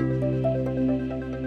Música